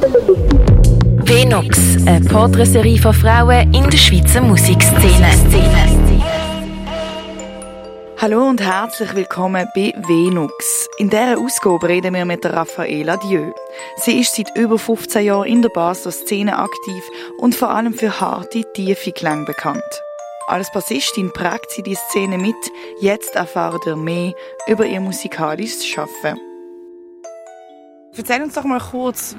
Venux, eine Porträtserie von Frauen in der Schweizer Musikszene. Hallo und herzlich willkommen bei Venux. In dieser Ausgabe reden wir mit Raffaela Dieu. Sie ist seit über 15 Jahren in der Basler Szene aktiv und vor allem für harte, tiefe Klänge bekannt. Als Bassistin prägt sie die Szene mit. Jetzt erfahrt ihr mehr über ihr musikalisches Schaffen. Erzähl uns doch mal kurz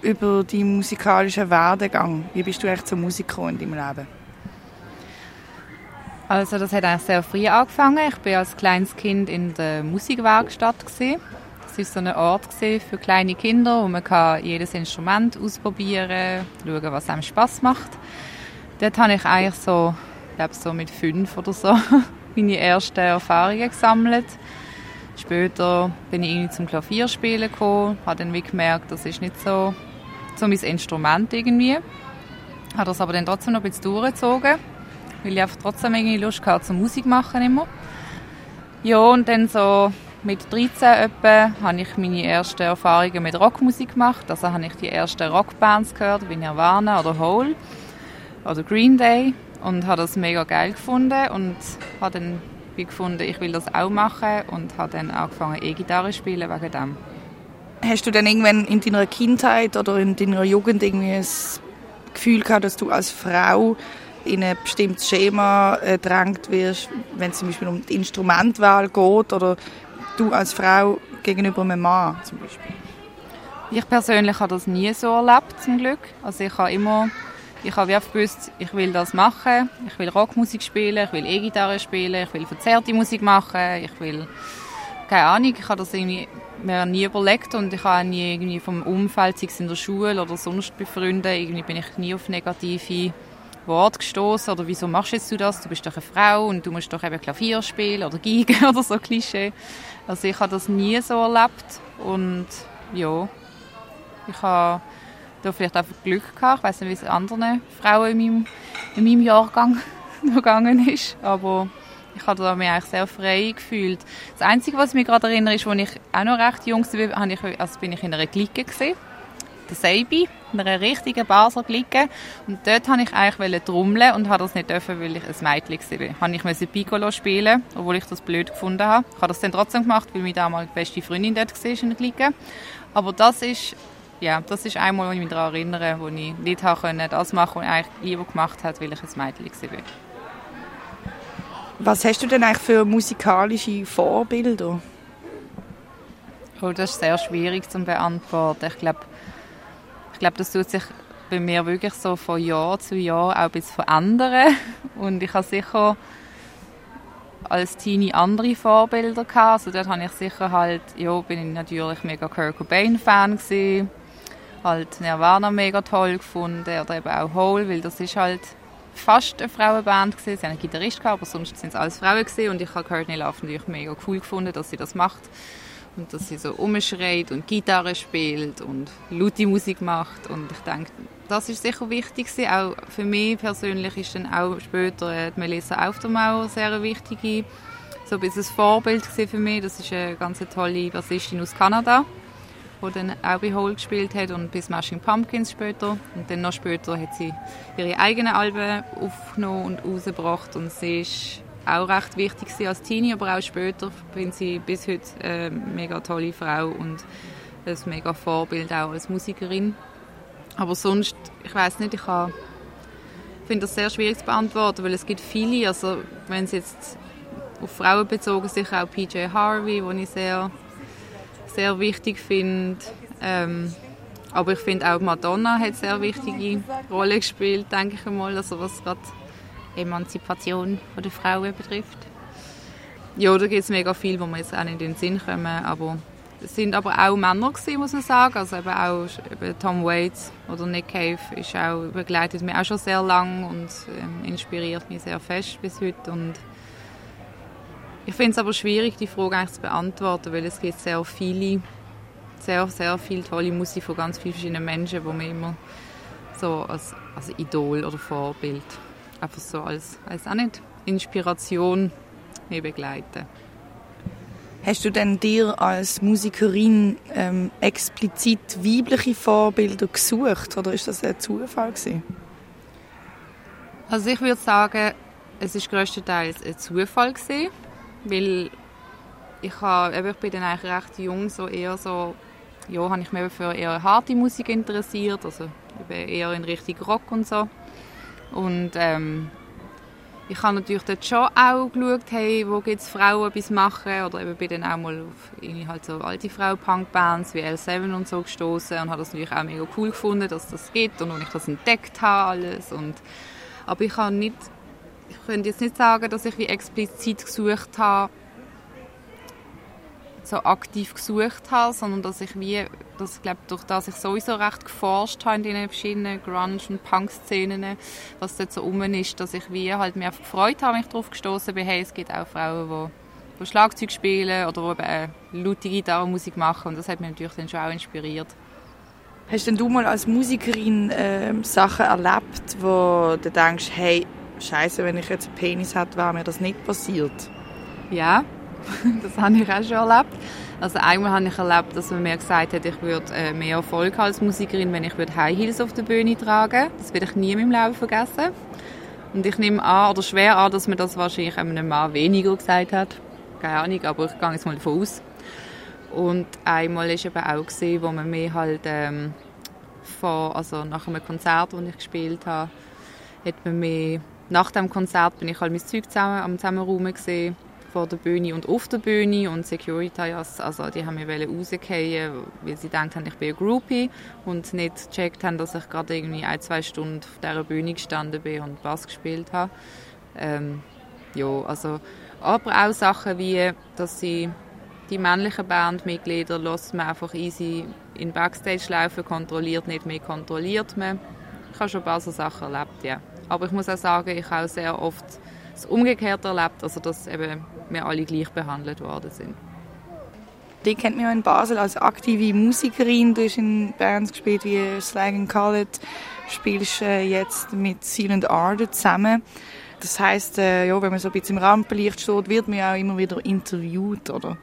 über deinen musikalischen Werdegang. Wie bist du eigentlich zur Musik gekommen in deinem Leben? Also das hat eigentlich sehr früh angefangen. Ich war als kleines Kind in der Musikwerkstatt. Das war so ein Ort für kleine Kinder, wo man jedes Instrument ausprobieren kann, schauen, was einem Spaß macht. Dort habe ich eigentlich so, ich glaube so mit fünf oder so, meine ersten Erfahrungen gesammelt. Später bin ich irgendwie zum Klavierspielen gekommen, habe dann wie gemerkt, das ist nicht so, so mein Instrument irgendwie. Habe das aber dann trotzdem noch ein bisschen durchgezogen, weil ich einfach trotzdem irgendwie Lust hatte zum Musik machen immer. Ja, und dann so mit 13 etwa habe ich meine ersten Erfahrungen mit Rockmusik gemacht. Also habe ich die ersten Rockbands gehört, wie Nirvana oder Hole oder Green Day und habe das mega geil gefunden und habe dann wie gefunden, ich will das auch machen und habe dann angefangen E-Gitarre zu spielen wegen dem. Hast du denn irgendwann in deiner Kindheit oder in deiner Jugend irgendwie das Gefühl gehabt, dass du als Frau in ein bestimmtes Schema äh, drängt wirst, wenn es zum Beispiel um die Instrumentwahl geht oder du als Frau gegenüber einem Mann zum Beispiel? Ich persönlich habe das nie so erlebt, zum Glück. Also ich habe immer ich habe gewusst, ich will das machen. Ich will Rockmusik spielen, ich will E-Gitarre spielen, ich will verzerrte Musik machen, ich will keine Ahnung, ich habe das irgendwie mir nie überlegt und ich habe nie irgendwie vom Umfeld, sei es in der Schule oder sonst bei Freunden, irgendwie bin ich nie auf negative Worte gestoßen oder wieso machst du das? Du bist doch eine Frau und du musst doch eben Klavier spielen oder Geige oder so Klischee. Also ich habe das nie so erlebt und ja, ich habe da vielleicht einfach Glück gehabt. Ich weiß nicht, wie es anderen Frauen in meinem, in meinem Jahrgang gegangen ist, aber ich habe mich eigentlich sehr frei gefühlt. Das Einzige, was ich mich gerade erinnere, ist, als ich auch noch recht jung war, also bin ich in einer Clique gesehen, der Seibi, in einer richtigen Basler Clique. Und dort wollte ich eigentlich trommeln und habe das nicht dürfen, weil ich ein Mädchen war. Ich musste Piccolo spielen, obwohl ich das blöd gefunden habe. Ich habe das dann trotzdem gemacht, weil meine damals beste Freundin dort war in der Clique. Aber das ist ja, das ist einmal, wo ich mich daran erinnere, wo ich nicht habe das machen was ich eigentlich lieber gemacht habe, weil ich ein Mädchen war. Was hast du denn eigentlich für musikalische Vorbilder? Oh, das ist sehr schwierig zu beantworten. Ich glaube, ich glaube, das tut sich bei mir wirklich so von Jahr zu Jahr auch ein bisschen verändern. Und ich habe sicher als Teenie andere Vorbilder gehabt. Also dort habe ich sicher halt, ja, bin ich natürlich mega Kurt Cobain Fan gewesen halt Nirvana mega toll gefunden oder eben auch Hole, weil das ist halt fast eine Frauenband gewesen. Sie haben einen Gitarrist gehabt, aber sonst sind es alles Frauen gewesen und ich habe Courtney Love natürlich mega cool gefunden, dass sie das macht und dass sie so umschreit und Gitarre spielt und laute Musik macht und ich denke, das ist sicher wichtig gewesen. Auch für mich persönlich ist dann auch später äh, Melissa Aufdermauer sehr wichtige so ein bisschen Vorbild für mich. Das ist eine ganz tolle Bassistin aus Kanada wo dann auch bei Hole gespielt hat und bis Smashing Pumpkins später. Und dann noch später hat sie ihre eigenen Alben aufgenommen und rausgebracht und sie ist auch recht wichtig als Teenie, aber auch später bin sie bis heute eine mega tolle Frau und ein mega Vorbild auch als Musikerin. Aber sonst, ich weiß nicht, ich finde das sehr schwierig zu beantworten, weil es gibt viele, also wenn es jetzt auf Frauen bezogen, sicher auch PJ Harvey, wo ich sehr sehr wichtig finde. Ähm, aber ich finde auch Madonna hat eine sehr wichtige Rolle gespielt, denke ich einmal, also was gerade Emanzipation der Frauen betrifft. Ja, da gibt es mega viel, wo wir jetzt auch nicht in den Sinn kommen, aber es sind aber auch Männer gewesen, muss man sagen, also eben auch eben Tom Waits oder Nick Cave ist auch, begleitet mich auch schon sehr lang und ähm, inspiriert mich sehr fest bis heute und ich finde es aber schwierig, die Frage eigentlich zu beantworten, weil es gibt sehr viele, sehr, sehr viele tolle Musik von ganz vielen verschiedenen Menschen, die man immer so als, als Idol oder Vorbild einfach so als, als auch nicht Inspiration begleiten. Hast du denn dir als Musikerin ähm, explizit weibliche Vorbilder gesucht oder ist das ein Zufall gewesen? Also ich würde sagen, es ist größtenteils ein Zufall gewesen, weil ich, habe, ich bin dann eigentlich recht jung, so eher so, ja, habe ich mich für eher harte Musik interessiert, also eher in Richtung Rock und so. Und ähm, ich habe natürlich dort schon auch geschaut, hey, wo gibt es Frauen etwas machen oder eben bin dann auch mal auf halt so alte Frau-Punk-Bands wie L7 und so gestoßen und habe das natürlich auch mega cool gefunden, dass das gibt und als ich das entdeckt habe alles und aber ich kann nicht ich könnte jetzt nicht sagen, dass ich wie explizit gesucht habe so aktiv gesucht habe, sondern dass ich wie, dass, ich glaube, durch das ich sowieso recht geforscht habe in den verschiedenen Grunge- und Punk-Szenen, was dort so rum ist, dass ich wie halt mich gefreut habe, mich darauf gestoßen bin, hey, es gibt auch Frauen, die, Schlagzeug spielen oder die eben laute Gitarrenmusik machen und das hat mich natürlich dann schon auch inspiriert. Hast denn du mal als Musikerin äh, Sachen erlebt, wo du denkst, hey, Scheiße, wenn ich jetzt einen Penis hätte, wäre mir das nicht passiert? Ja, das habe ich auch schon erlebt. Also einmal habe ich erlebt, dass man mir gesagt hat, ich würde äh, mehr Erfolg als Musikerin, wenn ich High Heels auf der Bühne tragen Das werde ich nie in meinem Leben vergessen. Und ich nehme an, oder schwer an, dass man das wahrscheinlich einem Mann weniger gesagt hat. Keine Ahnung, aber ich gehe jetzt mal davon aus. Und einmal war eben auch, gewesen, wo man mir halt ähm, vor, also nach einem Konzert, das ich gespielt habe, hat man mir, nach dem Konzert bin ich halt mein Zeug zusammen, am Zusammenräumen gesehen vor der Bühne und auf der Bühne und Securitas, also die haben mich rausgehen, weil sie gedacht haben, ich bin ein Groupie und nicht gecheckt haben, dass ich gerade irgendwie ein, zwei Stunden auf dieser Bühne gestanden bin und Bass gespielt habe. Ähm, ja, also, aber auch Sachen wie, dass sie die männlichen Bandmitglieder lässt man einfach easy in Backstage laufen, kontrolliert nicht mehr, kontrolliert man. Ich habe schon ein paar so Sachen erlebt, ja. Aber ich muss auch sagen, ich habe auch sehr oft das Umgekehrte erlebt, also dass eben wir alle gleich behandelt worden sind. Die kennt man in Basel als aktive Musikerin. Du hast in Bands gespielt wie Slag and Call spielst äh, jetzt mit Silent Arde zusammen. Das heißt, äh, ja, wenn man so ein bisschen im Rampenlicht steht, wird man ja auch immer wieder interviewt, oder?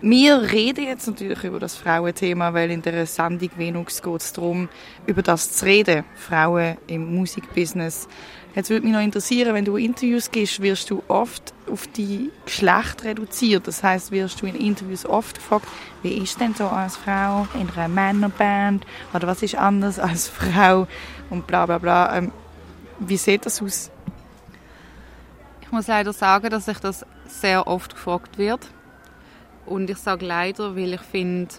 Wir reden jetzt natürlich über das Frauenthema, weil in der Sendung Venus geht es darum, über das zu reden. Frauen im Musikbusiness. Jetzt würde mich noch interessieren, wenn du Interviews gibst, wirst du oft auf die Geschlecht reduziert. Das heißt, wirst du in Interviews oft gefragt, wie ist denn so als Frau in einer Männerband oder was ist anders als Frau und bla bla bla. Ähm, wie sieht das aus? Ich muss leider sagen, dass ich das sehr oft gefragt wird. Und ich sage leider, weil ich finde,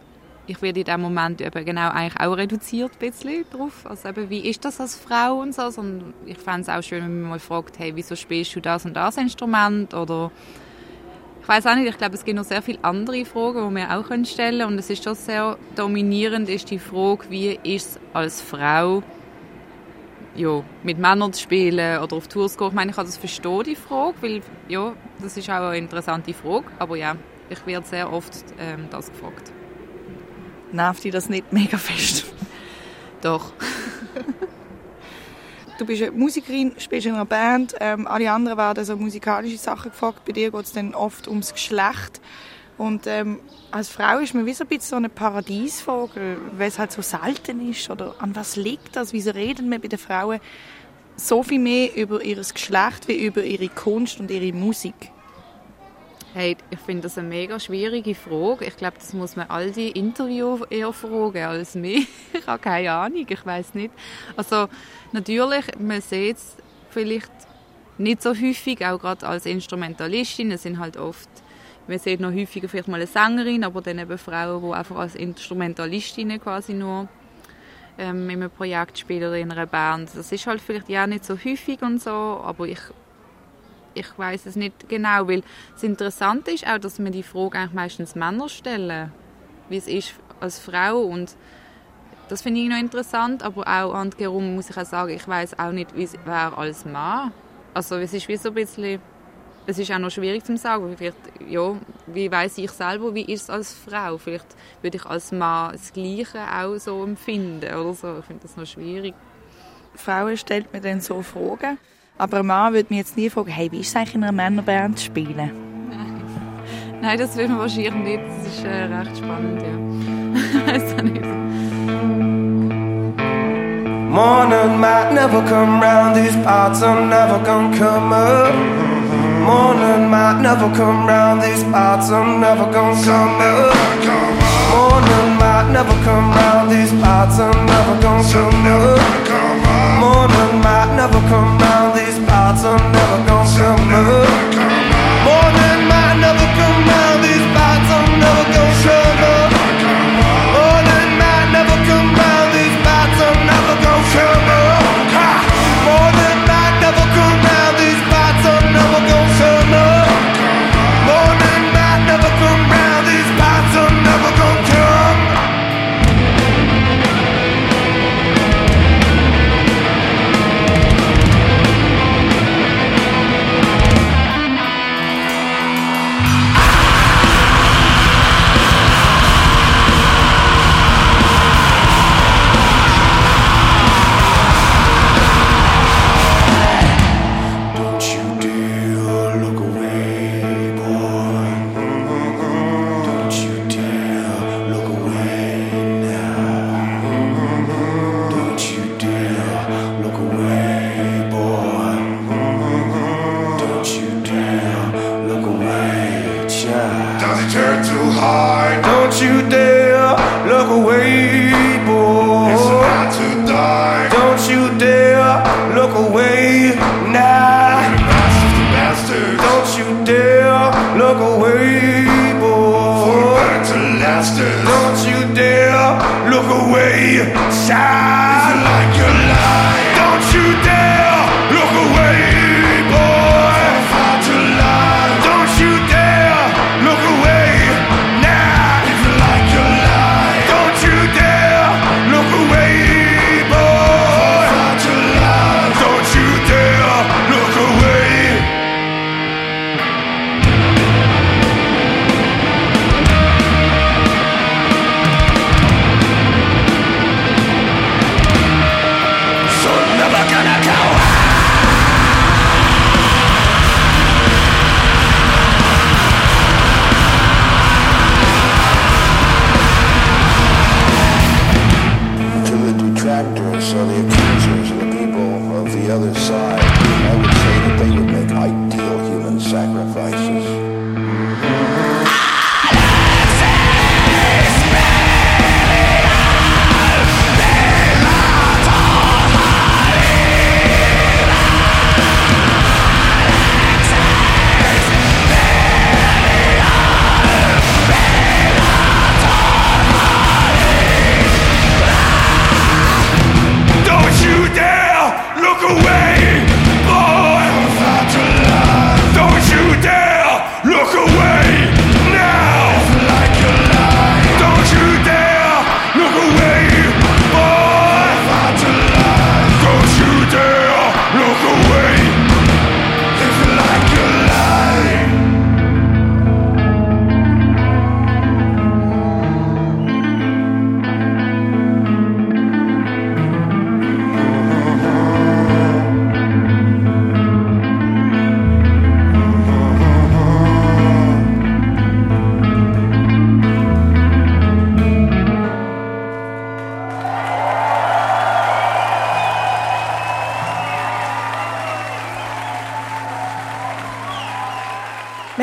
ich werde in dem Moment eben genau eigentlich auch reduziert ein drauf. Also eben, wie ist das als Frau und so. Und ich fände es auch schön, wenn man mal fragt, hey, wieso spielst du das und das Instrument oder ich weiß auch nicht, ich glaube, es gibt noch sehr viele andere Fragen, die wir auch stellen können. Und es ist schon sehr dominierend, ist die Frage, wie ist es als Frau, ja, mit Männern zu spielen oder auf Tours zu gehen. Ich meine, ich kann das verstehen, die Frage, weil, ja, das ist auch eine interessante Frage. Aber ja, ich werde sehr oft ähm, das gefragt nervt dich das nicht mega fest? Doch. du bist eine Musikerin, spielst in einer Band. Ähm, alle anderen werden so musikalische Sachen gefragt. Bei dir geht es dann oft ums Geschlecht. Und ähm, als Frau ist man wie so ein bisschen so ein Paradiesvogel, weil es halt so selten ist. Oder an was liegt das? Wieso reden wir bei den Frauen so viel mehr über ihr Geschlecht wie über ihre Kunst und ihre Musik? Hey, ich finde das eine mega schwierige Frage. Ich glaube, das muss man all die Interviews eher fragen als mich. ich habe keine Ahnung, ich weiß nicht. Also natürlich, man sieht es vielleicht nicht so häufig, auch gerade als Instrumentalistin. Es sind halt oft, man sieht noch häufiger vielleicht mal eine Sängerin, aber dann eben Frauen, die einfach als Instrumentalistinnen quasi nur ähm, in einem Projekt spielen in einer Band. Das ist halt vielleicht ja nicht so häufig und so, aber ich ich weiß es nicht genau, weil das Interessante ist auch, dass wir die Frage eigentlich meistens Männer stellen, wie es ist als Frau und das finde ich noch interessant, aber auch andersherum muss ich auch sagen, ich weiß auch nicht, wie es wäre als Mann. Also es ist wie so ein bisschen, es ist auch noch schwierig zu sagen, vielleicht, ja, wie weiß ich selber, wie ist es als Frau? Vielleicht würde ich als Mann das Gleiche auch so empfinden oder so. Ich finde das noch schwierig. Frauen stellt mir dann so Fragen aber ein Mann würde mich jetzt nie fragen, hey, wie ist es eigentlich in einer Männerband zu spielen? Nein. Nein, das will man wahrscheinlich nicht. Das ist äh, recht spannend, ja. Weiß auch nicht. Morning might never come round, these parts are never gonna come up. Morning might never come round, these parts I'm never gonna come up.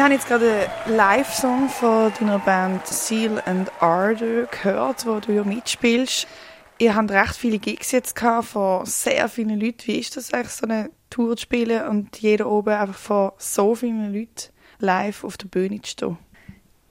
Haben jetzt gerade einen Live-Song von deiner Band Seal and Ardor gehört, wo du ja mitspielst. Ihr habt recht viele Gigs jetzt gehabt von sehr vielen Leuten. Wie ist das eigentlich, so eine Tour zu spielen und jeder oben einfach von so vielen Leuten live auf der Bühne zu stehen?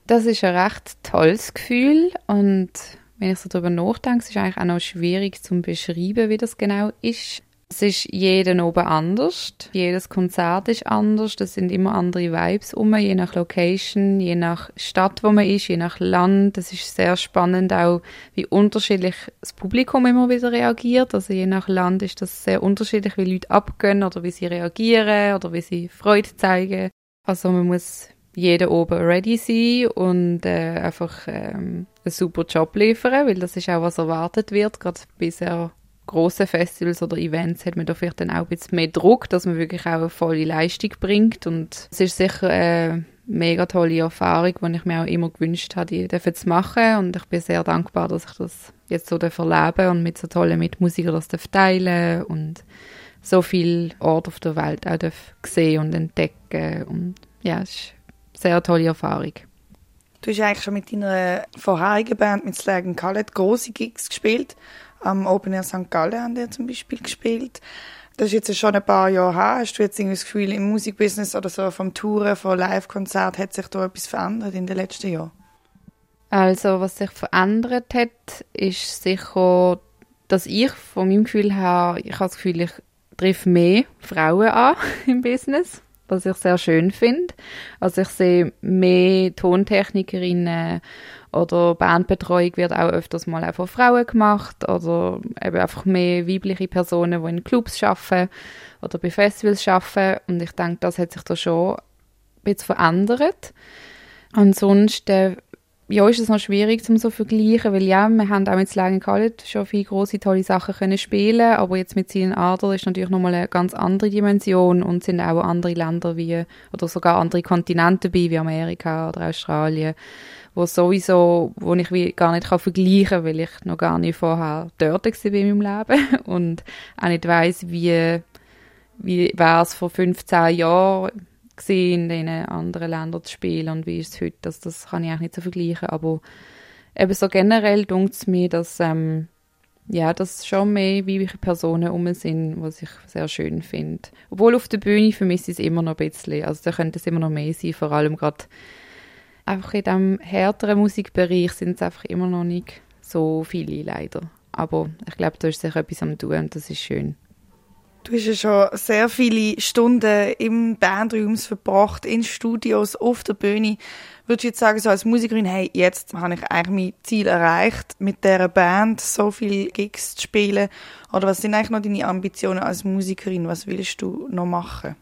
Das ist ein recht tolles Gefühl und wenn ich so darüber nachdenke, ist es eigentlich auch noch schwierig zu beschreiben, wie das genau ist. Es ist jeden oben anders. Jedes Konzert ist anders. Das sind immer andere Vibes um, je nach Location, je nach Stadt, wo man ist, je nach Land. Das ist sehr spannend auch, wie unterschiedlich das Publikum immer wieder reagiert. Also je nach Land ist das sehr unterschiedlich, wie Leute abgehen oder wie sie reagieren oder wie sie Freude zeigen. Also man muss jeder oben ready sein und äh, einfach ähm, einen super Job liefern, weil das ist auch, was erwartet wird. Gerade bei sehr grossen Festivals oder Events hat man da vielleicht dann auch ein bisschen mehr Druck, dass man wirklich auch eine volle Leistung bringt und es ist sicher äh, mega tolle Erfahrung, die ich mir auch immer gewünscht habe, die zu machen. Und ich bin sehr dankbar, dass ich das jetzt so erleben und mit so tollen Mitmusikern das teilen und so viele Orte auf der Welt auch sehen und entdecken. Und ja, es ist eine sehr tolle Erfahrung. Du hast eigentlich schon mit deiner vorherigen Band, mit Slag Khaled, große Gigs gespielt. Am Open Air St. Gallen haben wir zum Beispiel gespielt. Das ist jetzt schon ein paar Jahre her. Hast du jetzt irgendwie das Gefühl, im Musikbusiness oder so vom Touren, von Live-Konzert, hat sich da etwas verändert in den letzten Jahren? Also, was sich verändert hat, ist sicher, dass ich von meinem Gefühl her, ich habe das Gefühl, ich treffe mehr Frauen an im Business, was ich sehr schön finde. Also ich sehe mehr Tontechnikerinnen oder Bandbetreuung wird auch öfters mal auch von Frauen gemacht oder eben einfach mehr weibliche Personen, die in Clubs arbeiten oder bei Festivals arbeiten und ich denke, das hat sich da schon ein bisschen verändert. Ansonsten ja, ist es noch schwierig zum so vergleichen, weil ja, wir haben auch mit Slang College schon viele große tolle Sachen können spielen, aber jetzt mit Zielen Adler ist natürlich nochmal eine ganz andere Dimension und sind auch andere Länder wie oder sogar andere Kontinente dabei wie Amerika oder Australien, wo sowieso, wo ich wie gar nicht kann vergleichen, weil ich noch gar nicht vorher dort war in meinem Leben und auch nicht weiß, wie wie wäre es vor 15 Jahren in diesen anderen Ländern zu spielen und wie ist es heute, das, das kann ich auch nicht so vergleichen, aber eben so generell dunkt es mir, dass ähm, ja, dass schon mehr weibliche Personen um sind, was ich sehr schön finde. Obwohl auf der Bühne vermisse ich es immer noch ein bisschen, also da könnte es immer noch mehr sein, vor allem gerade einfach in diesem härteren Musikbereich sind es einfach immer noch nicht so viele leider. Aber ich glaube, da ist sich etwas am tun und das ist schön. Du hast ja schon sehr viele Stunden im Bandraum verbracht, in Studios, auf der Bühne. Würdest du jetzt sagen, so als Musikerin, hey, jetzt habe ich eigentlich mein Ziel erreicht, mit dieser Band so viele Gigs zu spielen? Oder was sind eigentlich noch deine Ambitionen als Musikerin? Was willst du noch machen?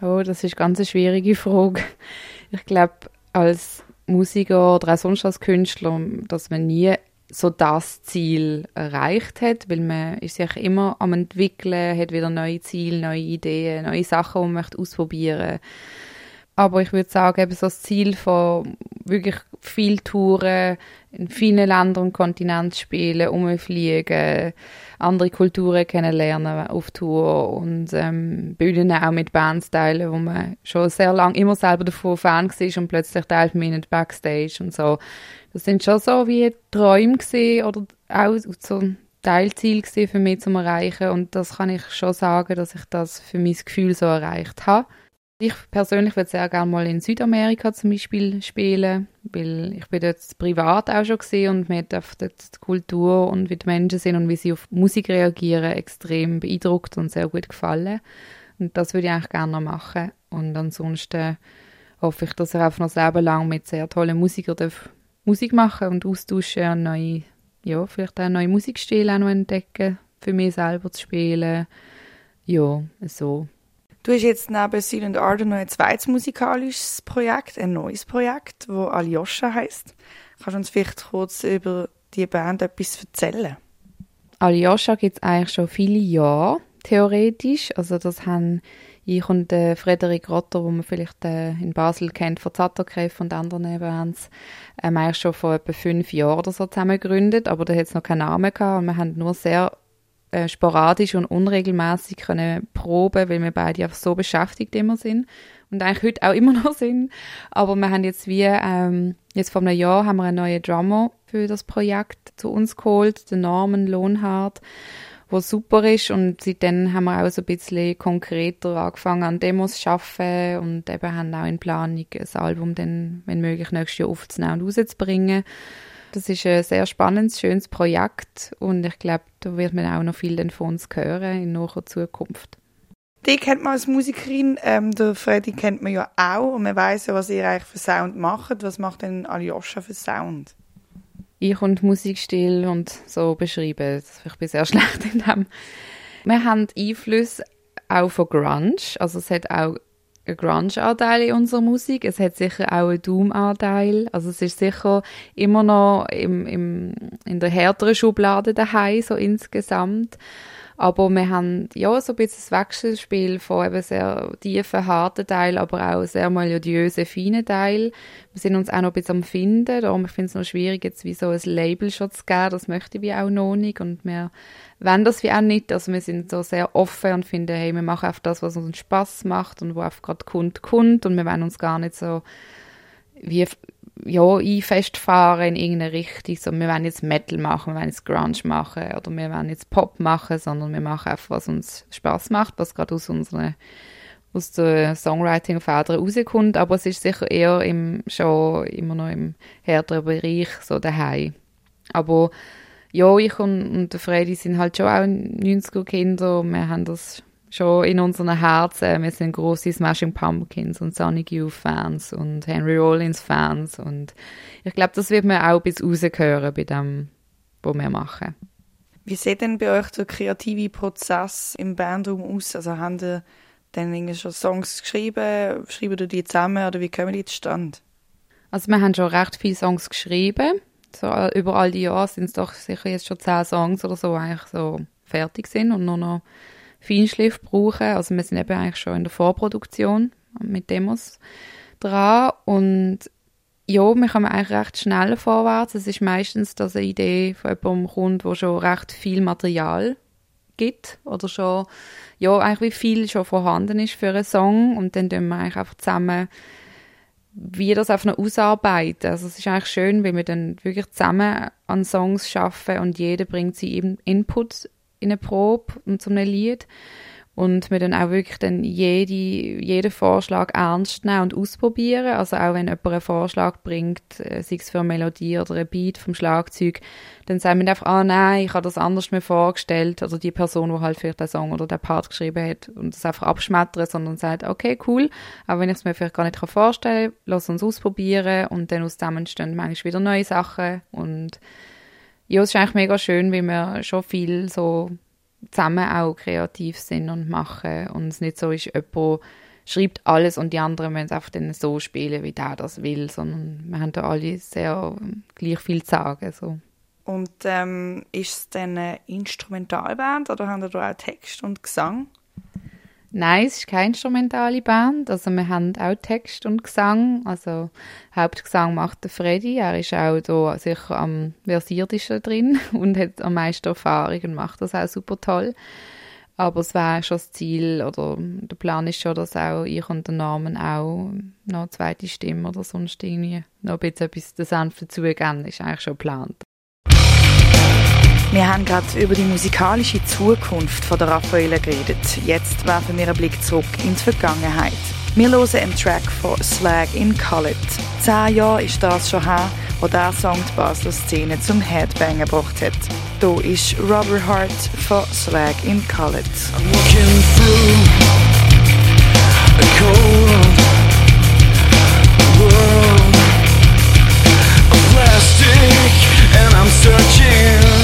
Oh, das ist ganz eine schwierige Frage. Ich glaube, als Musiker oder auch sonst als Künstler, dass man nie so das Ziel erreicht hat, weil man ist sich immer am entwickeln, hat wieder neue Ziele, neue Ideen, neue Sachen, die man möchte ausprobieren. Aber ich würde sagen, eben so das Ziel von wirklich viel Touren in vielen Ländern und Kontinenten spielen, umfliegen, andere Kulturen kennenlernen auf Tour und ähm, Bühnen auch mit Bands teilen, wo man schon sehr lange immer selber davon Fan war und plötzlich teilt man nicht Backstage und so. Das sind schon so wie Träume gewesen, oder auch so ein Teilziel für mich zum Erreichen und das kann ich schon sagen, dass ich das für mein Gefühl so erreicht habe. Ich persönlich würde sehr gerne mal in Südamerika zum Beispiel spielen, weil ich bin dort privat auch schon gesehen und mir hat die Kultur und wie die Menschen sind und wie sie auf Musik reagieren extrem beeindruckt und sehr gut gefallen. Und das würde ich eigentlich gerne noch machen. Und ansonsten hoffe ich, dass ich einfach noch das Leben lang mit sehr tollen Musikern Musik machen und austauschen und neue, ja, vielleicht auch neue Musikstile auch noch entdecken, für mich selber zu spielen. Ja, so. Du hast jetzt neben and Arden noch ein zweites musikalisches Projekt, ein neues Projekt, das Alyosha heißt. Kannst du uns vielleicht kurz über die Band etwas erzählen? Alyosha gibt es eigentlich schon viele Jahre, theoretisch. Also das haben ich und äh, Frederik Rotter, wo man vielleicht äh, in Basel kennt von Zatterkreff und anderen Bands, ähm, eigentlich schon vor etwa fünf Jahren oder so zusammen gegründet, aber da hat es noch keinen Namen gehabt und wir haben nur sehr äh, sporadisch und unregelmäßig können proben, weil wir beide einfach so beschäftigt immer sind und eigentlich heute auch immer noch sind. Aber wir haben jetzt wie, ähm, jetzt vor einem Jahr haben wir einen neuen Drummer für das Projekt zu uns geholt, den Norman Lohnhardt was super ist und seitdem haben wir auch so ein bisschen konkreter angefangen an Demos zu arbeiten und eben haben auch in Planung ein Album dann, wenn möglich, nächstes Jahr aufzunehmen und rauszubringen. Das ist ein sehr spannendes, schönes Projekt und ich glaube, da wird man auch noch viel von uns hören in naher Zukunft. Die kennt man als Musikerin, ähm, der Freddy kennt man ja auch und man weiß ja, was ihr eigentlich für Sound macht. Was macht denn Aljoscha für Sound? Ich und Musikstil und so beschreiben. Ich bin sehr schlecht in dem. Wir haben Einfluss auch von Grunge. Also es hat auch einen Grunge-Anteil in unserer Musik. Es hat sicher auch einen Doom-Anteil. Also es ist sicher immer noch im, im, in der härteren Schublade daheim, so insgesamt. Aber wir haben ja so ein bisschen das Wechselspiel von eben sehr tiefen, harten Teil, aber auch sehr melodiösen, feinen Teil. Wir sind uns auch noch ein bisschen am Finden, darum ich finde es noch schwierig, jetzt wie so ein Label schon zu geben, das möchte ich auch noch nicht. Und wir wollen das wie auch nicht, also wir sind so sehr offen und finden, hey, wir machen einfach das, was uns Spaß macht und wo einfach gerade Kund kommt. Und wir wollen uns gar nicht so wie ja, festfahren in irgendeine Richtung. So, wir wollen jetzt Metal machen, wir wollen jetzt Grunge machen oder wir wollen jetzt Pop machen, sondern wir machen einfach, was uns Spaß macht, was gerade aus unserer aus der Songwriting-Feder rauskommt, aber es ist sicher eher im, schon immer noch im härteren Bereich so daheim. Aber ja, ich und, und Freddy sind halt schon auch 90er-Kinder, wir haben das schon in unseren Herzen. Wir sind große Smashing Pumpkins und Sonic Youth Fans und Henry Rollins Fans und ich glaube, das wird man auch bis rausgehören bei dem, was wir machen. Wie sieht denn bei euch der kreative Prozess im Bandraum aus? Also haben ihr dann schon Songs geschrieben? Schreiben ihr die zusammen oder wie kommen die zustande? Also wir haben schon recht viele Songs geschrieben. So, über all die Jahre sind es doch sicher jetzt schon zehn Songs oder so eigentlich so fertig sind und nur noch Feinschliff brauchen. Also wir sind eben eigentlich schon in der Vorproduktion mit Demos dran und ja, wir kommen eigentlich recht schnell vorwärts. Es ist meistens, dass eine Idee von jemandem kommt, wo schon recht viel Material gibt oder schon, ja, eigentlich wie viel schon vorhanden ist für einen Song und dann tun wir eigentlich einfach zusammen wie das auf einer ausarbeiten. Also es ist eigentlich schön, wenn wir dann wirklich zusammen an Songs schaffen und jeder bringt sie eben Input in eine Probe und zu einem Lied. Und wir dann auch wirklich dann jede, jeden Vorschlag ernst nehmen und ausprobieren. Also auch wenn jemand einen Vorschlag bringt, äh, sei es für eine Melodie oder ein Beat vom Schlagzeug, dann sagen wir einfach, ah nein, ich habe das anders mir vorgestellt. Oder die Person, die halt vielleicht den Song oder den Part geschrieben hat und das einfach abschmettern, sondern sagt, okay, cool, aber wenn ich es mir vielleicht gar nicht vorstellen kann, lass uns ausprobieren. Und dann aus dem entstehen manchmal wieder neue Sachen. Und ja, es ist eigentlich mega schön, weil wir schon viel so zusammen auch kreativ sind und machen und es nicht so ist, jemand schreibt alles und die anderen müssen es einfach dann so spielen, wie der das will, sondern wir haben da alle sehr gleich viel zu sagen. So. Und ähm, ist es dann eine Instrumentalband oder haben da auch Text und Gesang? Nein, es ist keine instrumentale Band. Also wir haben auch Text und Gesang. Also Hauptgesang macht der Freddy. Er ist auch da sicher am versiertesten drin und hat am meisten Erfahrung und macht das auch super toll. Aber es wäre schon das Ziel oder der Plan ist schon, dass auch ich und der Namen auch noch eine zweite Stimme oder sonst irgendwie noch ein bisschen etwas der Senf dazugeben. Ist eigentlich schon geplant. Wir haben gerade über die musikalische Zukunft von der Raffaella geredet. Jetzt werfen wir einen Blick zurück in die Vergangenheit. Wir hören einen Track von Slag in Cullet. Zehn Jahre ist das schon her, wo der Song die Basler Szene zum Headbanger gebracht hat. Hier ist Robert Hart von Slag in plastic and I'm searching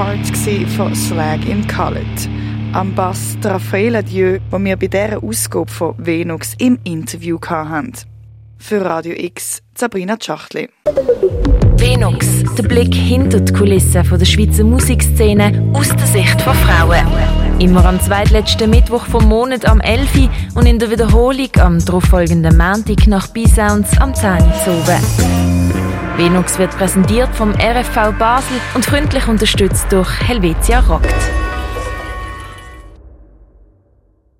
Hart von Slag in Khaled. Am Bass Raffaella Dieu, wo wir bei dieser Ausgabe von Venux im Interview hatten. Für Radio X, Sabrina Tschachtli. Venux, der Blick hinter die Kulissen der Schweizer Musikszene aus der Sicht von Frauen. Immer am zweitletzten Mittwoch vom Monat am 11. und in der Wiederholung am darauffolgenden Montag nach B-Sounds am 10. oben. Venux wird präsentiert vom RFV Basel und freundlich unterstützt durch Helvetia Rockt.